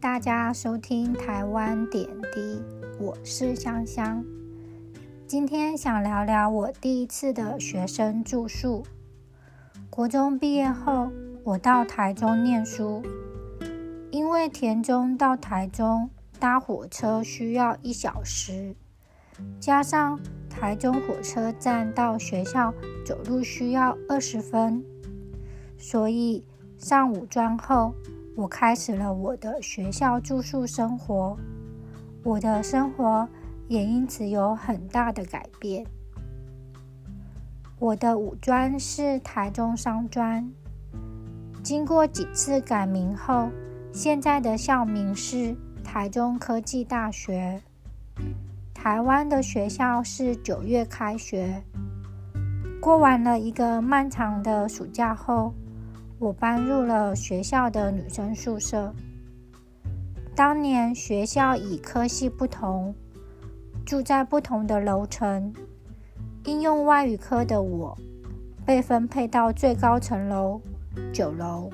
大家收听台湾点滴，我是香香。今天想聊聊我第一次的学生住宿。国中毕业后，我到台中念书，因为田中到台中搭火车需要一小时，加上台中火车站到学校走路需要二十分，所以上五专后。我开始了我的学校住宿生活，我的生活也因此有很大的改变。我的五专是台中商专，经过几次改名后，现在的校名是台中科技大学。台湾的学校是九月开学，过完了一个漫长的暑假后。我搬入了学校的女生宿舍。当年学校以科系不同，住在不同的楼层。应用外语科的我，被分配到最高层楼九楼。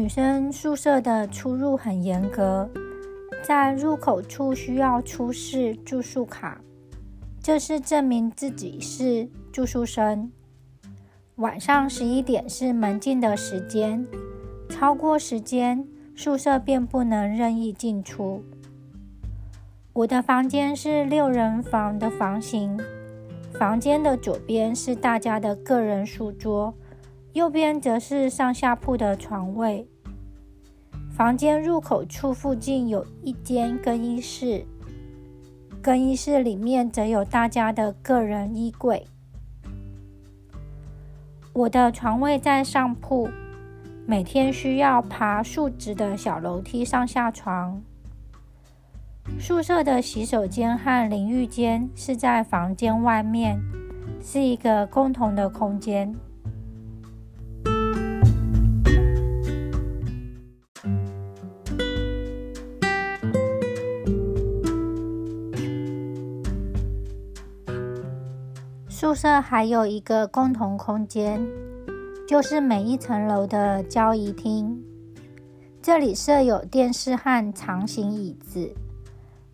女生宿舍的出入很严格，在入口处需要出示住宿卡，这是证明自己是住宿生。晚上十一点是门禁的时间，超过时间，宿舍便不能任意进出。我的房间是六人房的房型，房间的左边是大家的个人书桌。右边则是上下铺的床位。房间入口处附近有一间更衣室，更衣室里面则有大家的个人衣柜。我的床位在上铺，每天需要爬竖直的小楼梯上下床。宿舍的洗手间和淋浴间是在房间外面，是一个共同的空间。宿舍还有一个共同空间，就是每一层楼的交谊厅。这里设有电视和长形椅子，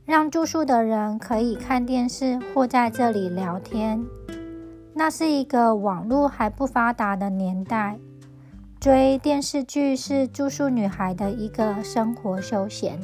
让住宿的人可以看电视或在这里聊天。那是一个网络还不发达的年代，追电视剧是住宿女孩的一个生活休闲。